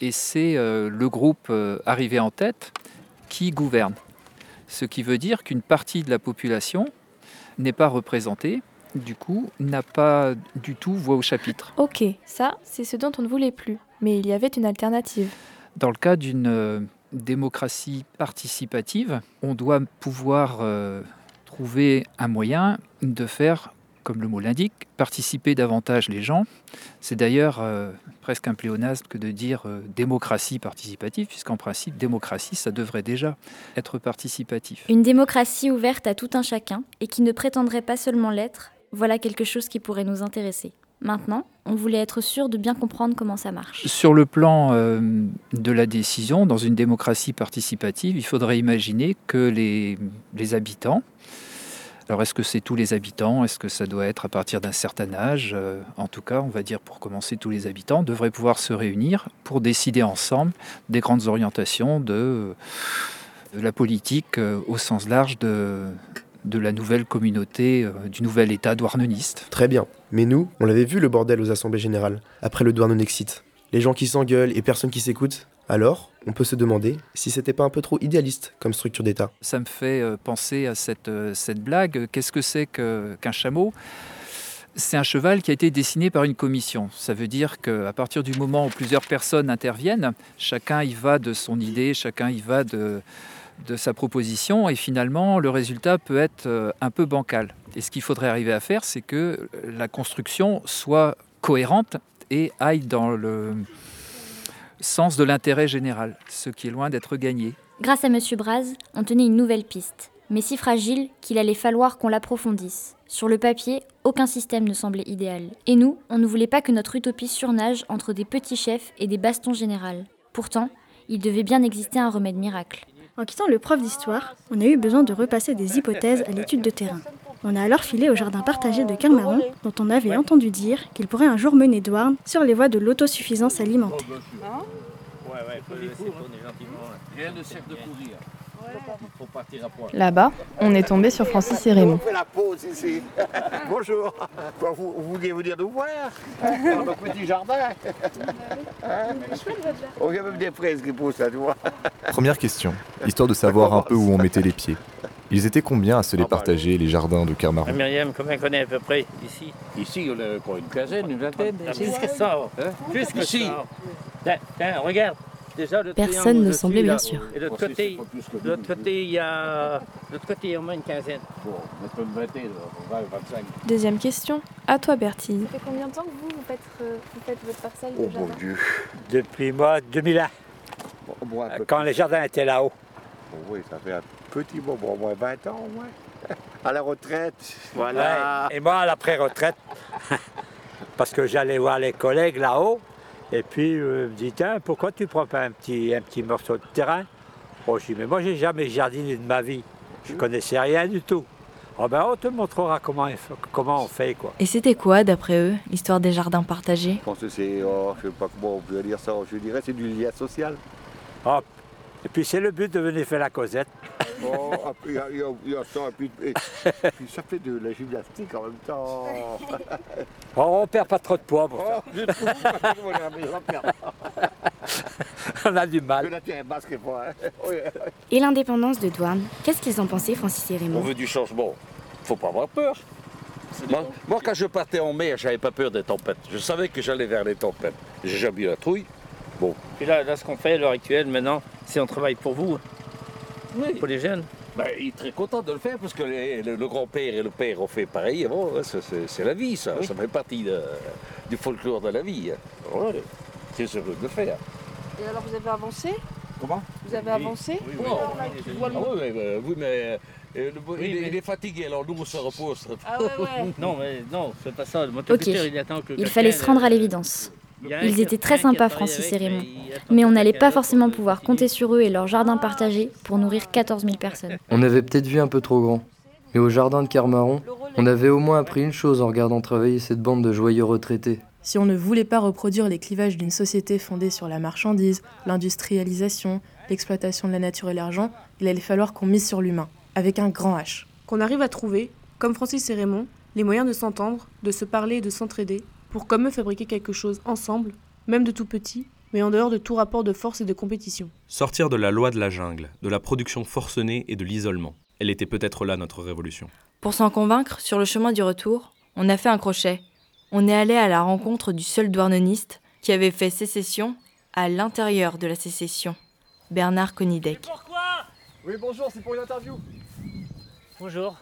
et c'est euh, le groupe euh, arrivé en tête qui gouverne. Ce qui veut dire qu'une partie de la population n'est pas représentée, du coup n'a pas du tout voix au chapitre. Ok, ça, c'est ce dont on ne voulait plus. Mais il y avait une alternative. Dans le cas d'une euh, démocratie participative, on doit pouvoir euh, trouver un moyen de faire, comme le mot l'indique, participer davantage les gens. C'est d'ailleurs euh, presque un pléonasme que de dire euh, démocratie participative, puisqu'en principe, démocratie, ça devrait déjà être participatif. Une démocratie ouverte à tout un chacun et qui ne prétendrait pas seulement l'être, voilà quelque chose qui pourrait nous intéresser. Maintenant, on voulait être sûr de bien comprendre comment ça marche. Sur le plan euh, de la décision, dans une démocratie participative, il faudrait imaginer que les, les habitants, alors est-ce que c'est tous les habitants? Est-ce que ça doit être à partir d'un certain âge? Euh, En tout cas, on va dire pour commencer, tous les habitants devraient pouvoir se réunir pour décider ensemble des grandes orientations de, de la politique euh, au sens large de, la nouvelle communauté, euh, du nouvel État douarneniste. Très bien. Mais nous, on l'avait vu le bordel aux assemblées générales, après le Douarnenexit. Les gens qui s'engueulent et personne qui s'écoute. Alors, on peut se demander si c'était pas un peu trop idéaliste comme structure d'État. Ça me fait euh, penser à cette, euh, cette blague. Qu'est-ce que c'est qu'un chameau? C'est un cheval qui a été dessiné par une commission. Ça veut dire qu'à partir du moment où plusieurs personnes interviennent, chacun y va de son idée, chacun y va de, de sa proposition, et finalement, le résultat peut être euh, un peu bancal. Et ce qu'il faudrait arriver à faire, c'est que la construction soit cohérente et aille dans le sens de l'intérêt général, ce qui est loin d'être gagné. Grâce à Monsieur Braz, on tenait une nouvelle piste, mais si fragile qu'il allait falloir qu'on l'approfondisse. Sur le papier, aucun système ne semblait idéal. Et nous, on ne voulait pas que notre utopie surnage entre des petits chefs et des bastons générales. Pourtant, il devait bien exister un remède miracle. En quittant le prof d'histoire, on a eu besoin de repasser des hypothèses à l'étude de terrain. On a alors filé au jardin partagé de Kermaron, dont on avait entendu dire qu'il pourrait un jour mener Douarn sur les voies de l'autosuffisance alimentaire. ouais, faut le laisser tourner gentiment. Rien ne sert de courir. Il faut partir à point. Là-bas, on est tombé sur Francis et Raymond. On fait la pause ici. Bonjour. Vous, vous vouliez venir nous voir Dans notre petit jardin On a même des fraises qui poussent là, tu vois. Première question, histoire de savoir un peu où on mettait les pieds. Ils étaient combien à se les partager, les jardins de Kermaron Ah, Myriam, combien qu'on est à peu près ici Ici, on a quoi, une quinzaine, une vingtaine Ah, Plus que ça. Hein Plus que Ici. ça. Tiens, tiens, regarde. Déjà, le Personne ne semblait bien sûr. Et de l'autre côté, de l'autre côté, il y a, de l'autre côté, il y a au moins une quinzaine. Bon, mettre une vingtaine, 20, 25. Deuxième question, à toi Bertille. Ça fait combien de temps que vous, vous faites, euh, vous faites votre parcelle Oh mon Dieu. Depuis moi, 2001, Bon, un peu quand les jardins étaient là-haut. Bon, oui, ça fait un petit moment, au moins 20 ans, au moins. À la retraite, voilà. Ouais, Et moi, à la pré-retraite, parce que j'allais voir les collègues là-haut, et puis euh, me dit, tiens, pourquoi tu prends pas un petit, un petit morceau de terrain? Oh, je dis, mais moi, j'ai jamais jardiné de ma vie. Je connaissais rien du tout. Oh ben, on te montrera comment, comment on fait, quoi. Et c'était quoi, d'après eux, l'histoire des jardins partagés? Je pense que c'est, oh, je sais pas comment on peut dire ça, je dirais c'est du lien social. Hop. Et puis, c'est le but de venir faire la causette. Oh, après, il y a- ça, et puis, et- puis ça fait de la gymnastique en même temps. Oh, on perd pas trop de poids pour Oh, ça. je trouve pas que je vais la perdre. on a du mal. Hein. Oui. Et l'indépendance de Douarn, qu'est-ce qu'ils en pensaient, Francis et On Raymond veut du changement. Faut pas avoir peur. Moi, moi, quand je partais en mer, j'avais pas peur des tempêtes. Je savais que j'allais vers les tempêtes. J'ai jamais eu la trouille. Bon. Puis là, là, ce qu'on fait à l'heure actuelle, maintenant, c'est on travaille pour vous, pour les jeunes. Ben, il est très content de le faire parce que les- le, le grand-père et le père ont fait pareil. Bon, c'est- la vie, ça. Ça fait partie de- du folklore de la vie. hein. Ouais, C'est heureux de le faire. Et alors vous avez avancé? Comment? Vous avez avancé? Oui, là, Ah oui, mais, euh, oui, mais euh, le- Oui, il, est- mais- il est fatigué, alors nous on se repose. Ah ouais, ouais. Non, mais non, c'est pas ça. Le il attend que il fallait se rendre à euh, l'évidence. Ils étaient très sympas, Francis et Raymond. mais on n'allait pas forcément pouvoir compter sur eux et leur jardin partagé pour nourrir 14 000 personnes. On avait peut-être vu un peu trop grand. Mais au jardin de Carmaron, on avait au moins appris une chose en regardant travailler cette bande de joyeux retraités. Si on ne voulait pas reproduire les clivages d'une société fondée sur la marchandise, l'industrialisation, l'exploitation de la nature et l'argent, il allait falloir qu'on mise sur l'humain, avec un grand H. Qu'on arrive à trouver, comme Francis et Raymond, les moyens de s'entendre, de se parler et de s'entraider, pour comme eux fabriquer quelque chose ensemble, même de tout petit, mais en dehors de tout rapport de force et de compétition. Sortir de la loi de la jungle, de la production forcenée et de l'isolement. Elle était peut-être là notre révolution. Pour s'en convaincre, sur le chemin du retour, on a fait un crochet. On est allé à la rencontre du seul douarneniste qui avait fait sécession à l'intérieur de la sécession, Bernard Conidec. Oui, bonjour, c'est pour une interview. Bonjour.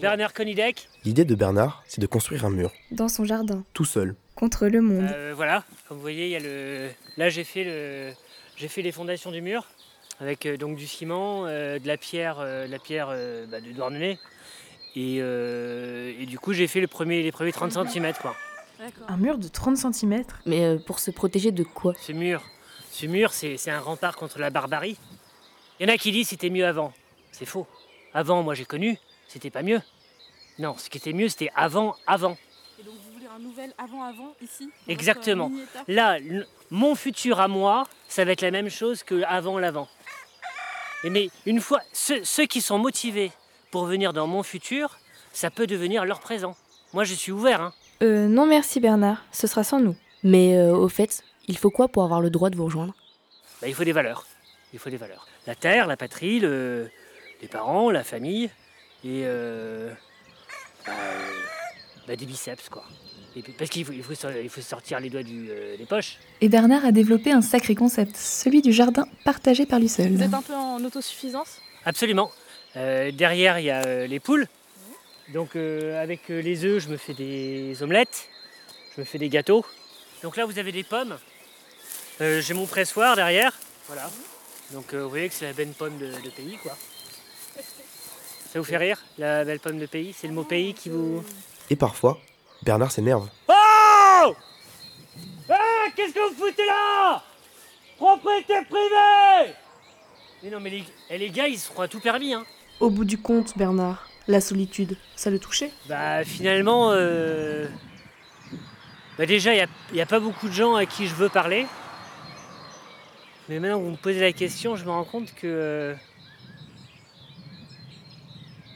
Bernard Conidec. L'idée de Bernard, c'est de construire un mur, Dans son jardin, tout seul. contre le monde. Euh, voilà, comme vous voyez, il y a le. Là, j'ai fait le. J'ai fait les fondations du mur avec euh, donc du ciment, euh, de la pierre, euh, de la pierre euh, bah, du Douarnenez. Et, euh, et du coup, j'ai fait le premier, les premiers 30 cm quoi. Un mur de 30 cm Mais euh, pour se protéger de quoi? Ce mur, ce mur, c'est c'est un rempart contre la barbarie. Il y en a qui disent c'était mieux avant. C'est faux. Avant, moi j'ai connu, c'était pas mieux. Non, ce qui était mieux, c'était avant, avant. Et donc vous voulez un nouvel avant-avant ici Exactement. Là, mon futur à moi, ça va être la même chose que avant l'avant. Et Mais une fois, ceux, ceux qui sont motivés pour venir dans mon futur, ça peut devenir leur présent. Moi, je suis ouvert. Hein. Euh, non merci Bernard, ce sera sans nous. Mais euh, au fait, il faut quoi pour avoir le droit de vous rejoindre? Bah, il faut des valeurs. Il faut des valeurs. La terre, la patrie, le- les parents, la famille et euh, bah, euh, bah, des biceps quoi. Et puis- parce qu'il faut, il faut, sor- il faut sortir les doigts du, euh, des poches. Et Bernard a développé un sacré concept, celui du jardin partagé par lui seul. Vous êtes un peu en autosuffisance? Absolument. Euh, derrière, il y a euh, les poules. Donc, euh, avec euh, les œufs, je me fais des omelettes. Je me fais des gâteaux. Donc là, vous avez des pommes. Euh, J'ai mon pressoir derrière. Voilà. Donc, euh, vous voyez que c'est la belle pomme de, de pays, quoi. Ça vous fait rire, la belle pomme de pays? C'est le mot pays qui vous. Et parfois, Bernard s'énerve. Oh Ah Qu'est-ce que vous foutez là? Propriété privée Mais non, mais les, eh, les gars, ils se croient tout permis, hein. Au bout du compte, Bernard, la solitude, ça le touchait? Bah finalement, euh, bah déjà, il n'y a, y a pas beaucoup de gens à qui je veux parler. Mais maintenant que vous me posez la question, je me rends compte que.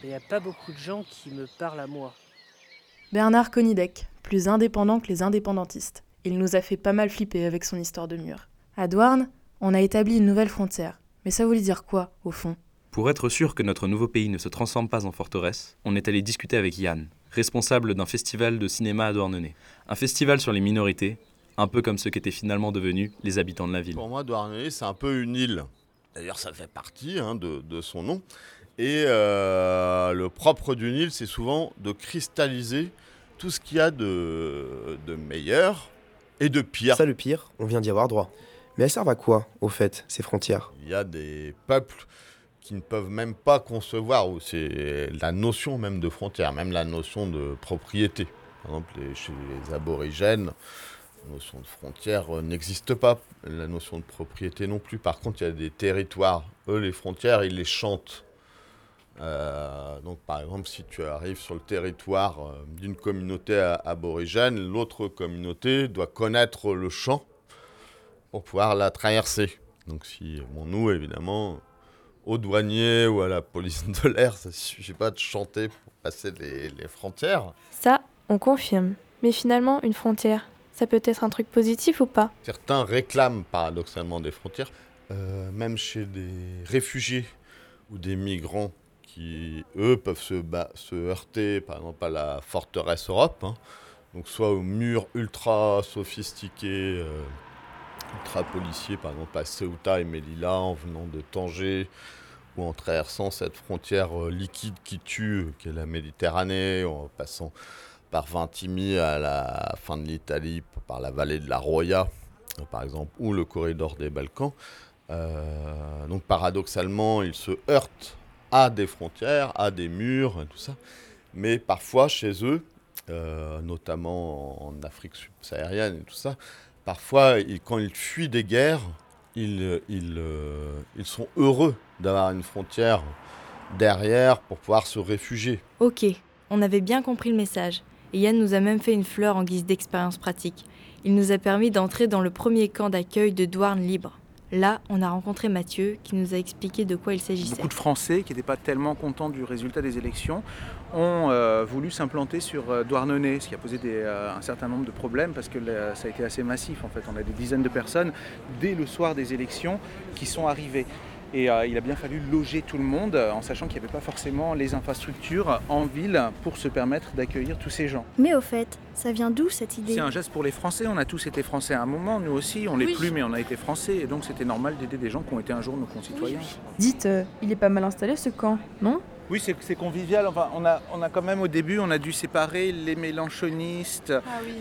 Il n'y a pas beaucoup de gens qui me parlent à moi. Bernard Conidec, plus indépendant que les indépendantistes. Il nous a fait pas mal flipper avec son histoire de mur. À Douarn, on a établi une nouvelle frontière. Mais ça voulait dire quoi, au fond? Pour être sûr que notre nouveau pays ne se transforme pas en forteresse, on est allé discuter avec Yann, responsable d'un festival de cinéma à Douarnenez. Un festival sur les minorités, un peu comme ce qu'étaient finalement devenus les habitants de la ville. Pour moi, Douarnenez, c'est un peu une île. D'ailleurs, ça fait partie hein, de, de son nom. Et euh, le propre d'une île, c'est souvent de cristalliser tout ce qu'il y a de, de meilleur et de pire. Ça, le pire, on vient d'y avoir droit. Mais elles servent à quoi, au fait, ces frontières? Il y a des peuples qui ne peuvent même pas concevoir, ou c'est la notion même de frontière, même la notion de propriété. Par exemple, les- chez les aborigènes, la notion de frontière euh, n'existe pas, la notion de propriété non plus. Par contre, il y a des territoires, eux, les frontières, ils les chantent. Euh, donc, par exemple, si tu arrives sur le territoire euh, d'une communauté aborigène, l'autre communauté doit connaître le chant pour pouvoir la traverser. Donc, si, bon, nous, évidemment, aux douaniers ou à la police de l'air, ça ne suffit pas de chanter pour passer les, les frontières. Ça, on confirme. Mais finalement, une frontière, ça peut être un truc positif ou pas? Certains réclament paradoxalement des frontières, euh, même chez des réfugiés ou des migrants qui, eux, peuvent se, heurter, par exemple, à la forteresse Europe, hein. donc soit aux murs ultra sophistiqués, euh, ultra policiers, par exemple à Ceuta et Melilla, en venant de Tanger, ou en traversant cette frontière euh, liquide qui tue, euh, qui est la Méditerranée, en passant par Vintimille à la fin de l'Italie, par la vallée de la Roya, par exemple, ou le corridor des Balkans. Donc paradoxalement, ils se heurtent à des frontières, à des murs, tout ça. Mais parfois, chez eux, euh, notamment en Afrique subsaharienne et tout ça, parfois, quand ils fuient des guerres, ils, ils, euh, ils sont heureux d'avoir une frontière derrière pour pouvoir se réfugier. Ok, on avait bien compris le message. Et Yann nous a même fait une fleur en guise d'expérience pratique. Il nous a permis d'entrer dans le premier camp d'accueil de Douarn libre. Là, on a rencontré Mathieu qui nous a expliqué de quoi il s'agissait. Beaucoup de Français qui n'étaient pas tellement contents du résultat des élections ont euh, voulu s'implanter sur euh, Douarnenez, ce qui a posé euh, un certain nombre de problèmes parce que ça a été assez massif. En fait, on a des dizaines de personnes dès le soir des élections qui sont arrivées. Et euh, il a bien fallu loger tout le monde euh, en sachant qu'il n'y avait pas forcément les infrastructures en ville pour se permettre d'accueillir tous ces gens. Mais au fait, ça vient d'où cette idée? C'est un geste pour les Français, on a tous été Français à un moment, nous aussi, on l'est Oui. plus mais on a été Français et donc c'était normal d'aider des gens qui ont été un jour nos concitoyens. Dites, euh, il est pas mal installé ce camp, non? Oui, c'est convivial. Enfin, on a, on a quand même au début, on a dû séparer les mélanchonistes,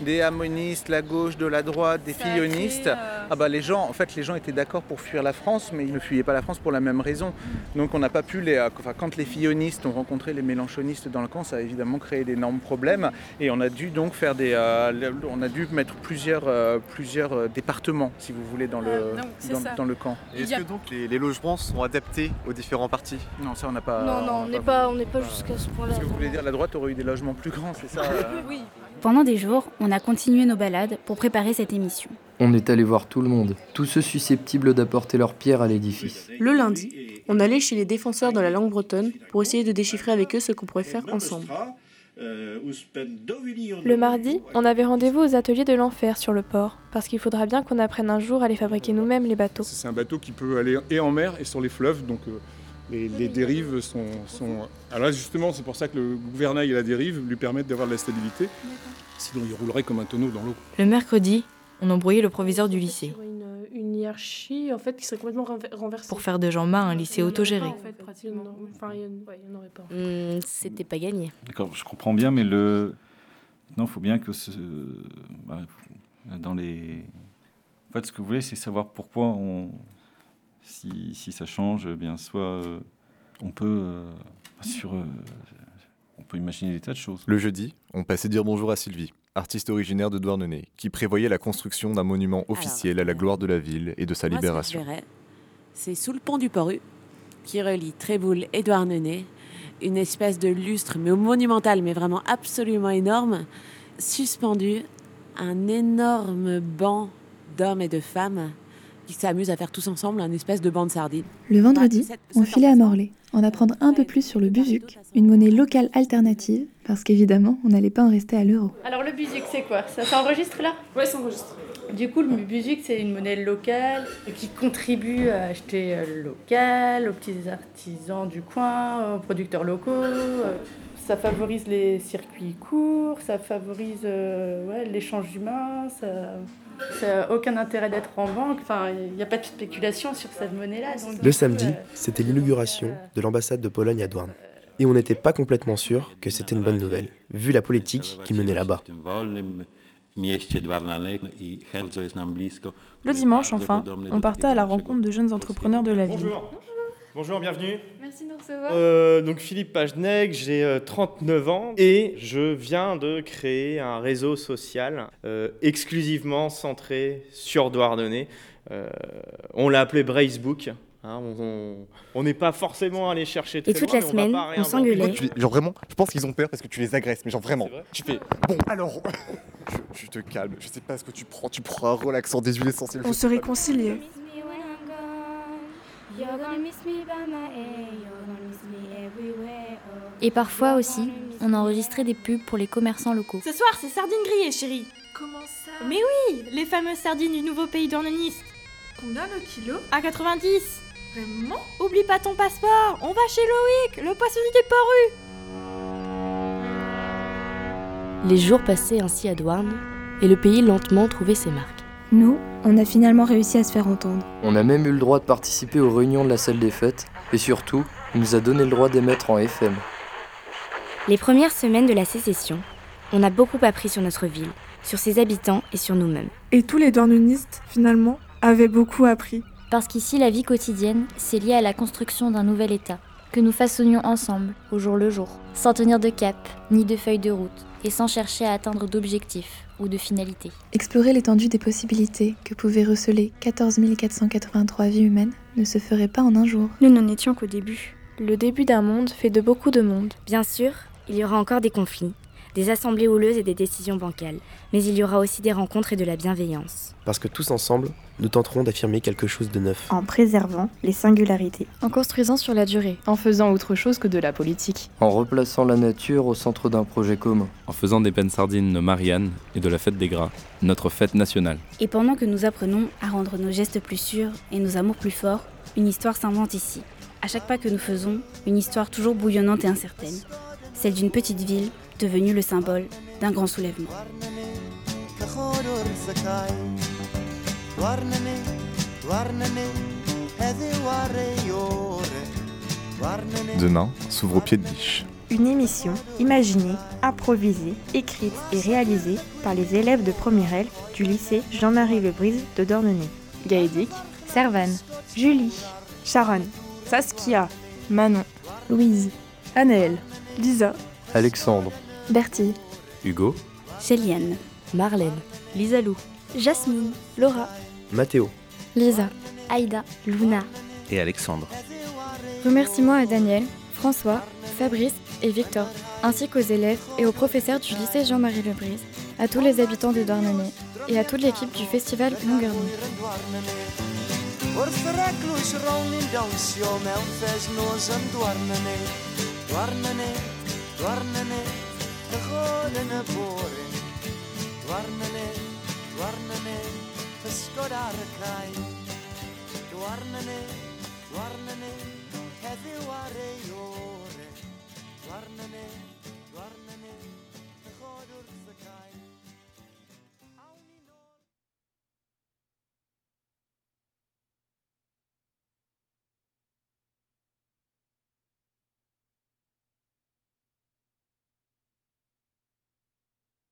des amonistes, la gauche de la droite, des fillonistes. euh, Ah bah les gens, en fait, les gens étaient d'accord pour fuir la France, mais ils ne fuyaient pas la France pour la même raison. Donc on n'a pas pu les. euh, Enfin, quand les fillonistes ont rencontré les mélanchonistes dans le camp, ça a évidemment créé d'énormes problèmes, et on a dû donc faire des. euh, on a dû mettre plusieurs, euh, plusieurs départements, si vous voulez, dans le, Ah, dans, le camp. Et est-ce que donc les, les logements sont adaptés aux différents partis? Non, ça on n'a pas. Non, non, on n'est pas, on n'est pas jusqu'à ce point-là. Ce que vous voulez dire, la droite aurait eu des logements plus grands, c'est ça euh Oui. Pendant des jours, on a continué nos balades pour préparer cette émission. On est allé voir tout le monde, tous ceux susceptibles d'apporter leur pierre à l'édifice. Le lundi, on allait chez les défenseurs de la langue bretonne pour essayer de déchiffrer avec eux ce qu'on pourrait faire ensemble. Le mardi, on avait rendez-vous aux ateliers de l'enfer sur le port, parce qu'il faudra bien qu'on apprenne un jour à les fabriquer nous-mêmes les bateaux. C'est un bateau qui peut aller et en mer et sur les fleuves, donc euh, les, les dérives sont, sont- Alors là, justement, c'est pour ça que le gouvernail et la dérive lui permettent d'avoir de la stabilité. Sinon, il roulerait comme un tonneau dans l'eau. Le mercredi, on embrouillait le proviseur du lycée Une, une hiérarchie en fait qui serait complètement renver- renversée. pour faire de Jean-Ma un lycée autogéré. En fait. Enfin, C'était pas gagné. D'accord, je comprends bien, mais le. Non, il faut bien que ce. bah, dans les. En fait, ce que vous voulez, c'est savoir pourquoi on. Si, si ça change, eh bien, soit euh, on peut. euh, sur. euh, on peut imaginer des tas de choses. Le jeudi, on passait dire bonjour à Sylvie, artiste originaire de Douarnenez, qui prévoyait la construction d'un monument officiel à la gloire de la ville et de sa Moi, libération. c'est sous le pont du Poru, qui relie Tréboul et Douarnenez, une espèce de lustre, mais monumental, mais vraiment absolument énorme, suspendu un énorme banc d'hommes et de femmes qui s'amusent à faire tous ensemble un espèce de bande sardine. Le vendredi, on filait à Morlaix, en apprendre un peu plus sur le buzuc, une monnaie locale alternative, parce qu'évidemment, on n'allait pas en rester à l'euro. Alors le buzuc, c'est quoi? Ça s'enregistre là? Ouais, ça enregistre. Du coup, le buzuc, c'est une monnaie locale qui contribue à acheter euh, local, aux petits artisans du coin, aux producteurs locaux. euh, Ça favorise les circuits courts, ça favorise euh, ouais, l'échange humain, ça ça aucun intérêt d'être en banque. Enfin, il n'y a pas de spéculation sur cette monnaie-là. donc, Le samedi, euh, c'était l'inauguration de l'ambassade de Pologne à Douarn. Et on n'était pas complètement sûr que c'était une bonne nouvelle, vu la politique qui menait là-bas. Le dimanche, enfin, on partait à la rencontre de jeunes entrepreneurs de la ville. Bonjour. Bienvenue. Merci de nous recevoir. Euh, donc Philippe Pagenec, j'ai euh, 39 ans et je viens de créer un réseau social euh, exclusivement centré sur Douarnenez. Euh, on l'a appelé Bracebook. hein, on- on on n'est pas forcément allé chercher très Et toute loin, la semaine, on réinventer. s'engueulait. Genre vraiment, je pense qu'ils ont peur parce que tu les agresses, mais genre vraiment. Tu fais bon alors. je, je te calme, je sais pas ce que tu prends, tu prends un relaxant des huiles essentielles. On se réconciliait. Et parfois aussi, on enregistrait des pubs pour les commerçants locaux. Ce soir, c'est sardines grillées, chérie. Comment ça? Mais oui, les fameuses sardines du nouveau pays douarneniste. Combien le kilo À 90. Vraiment? Oublie pas ton passeport. On va chez Loïc, le poissonnier des Porus. Les jours passaient ainsi à Douarn, et le pays lentement trouvait ses marques. Nous, on a finalement réussi à se faire entendre. On a même eu le droit de participer aux réunions de la salle des fêtes, et surtout, il nous a donné le droit d'émettre en FM. Les premières semaines de la sécession, on a beaucoup appris sur notre ville, sur ses habitants et sur nous-mêmes. Et tous les douarnenistes, finalement, avaient beaucoup appris. Parce qu'ici, la vie quotidienne, c'est lié à la construction d'un nouvel État, que nous façonnions ensemble, au jour le jour, sans tenir de cap, ni de feuille de route, et sans chercher à atteindre d'objectifs ou de finalités. Explorer l'étendue des possibilités que pouvaient receler 14 483 vies humaines ne se ferait pas en un jour. Nous n'en étions qu'au début. Le début d'un monde fait de beaucoup de monde. Bien sûr, il y aura encore des conflits, des assemblées houleuses et des décisions bancales, mais il y aura aussi des rencontres et de la bienveillance. Parce que tous ensemble, nous tenterons d'affirmer quelque chose de neuf. En préservant les singularités. En construisant sur la durée. En faisant autre chose que de la politique. En replaçant la nature au centre d'un projet commun. En faisant des peines sardines de Marianne et de la fête des gras, notre fête nationale. Et pendant que nous apprenons à rendre nos gestes plus sûrs et nos amours plus forts, une histoire s'invente ici. À chaque pas que nous faisons, une histoire toujours bouillonnante et incertaine. Celle d'une petite ville devenue le symbole d'un grand soulèvement. Demain s'ouvre au pied de biche. Une émission imaginée, improvisée, écrite et réalisée par les élèves de première L du lycée Jean-Marie Lebrise de Dornenay. Gaëdic, Servane, Julie, Sharon, Saskia, Manon, Louise, Anaël, Lisa, Alexandre, Bertie, Hugo, Chéliane, Marlène, Lisa Lou, Jasmine, Laura, Mathéo, Lisa, Aïda, Luna, et Alexandre. Remerciements à Daniel, François, Fabrice et Victor, ainsi qu'aux élèves et aux professeurs du lycée Jean-Marie Lebrise, à tous les habitants de Douarnenez et à toute l'équipe du festival Longueur d'onde. y gol yn y bore Dwarnynydd, dwarnynydd, pysgod ar y cae. Dwarnynydd, dwarnynydd, heddiw ar ei ore. Dwarnynydd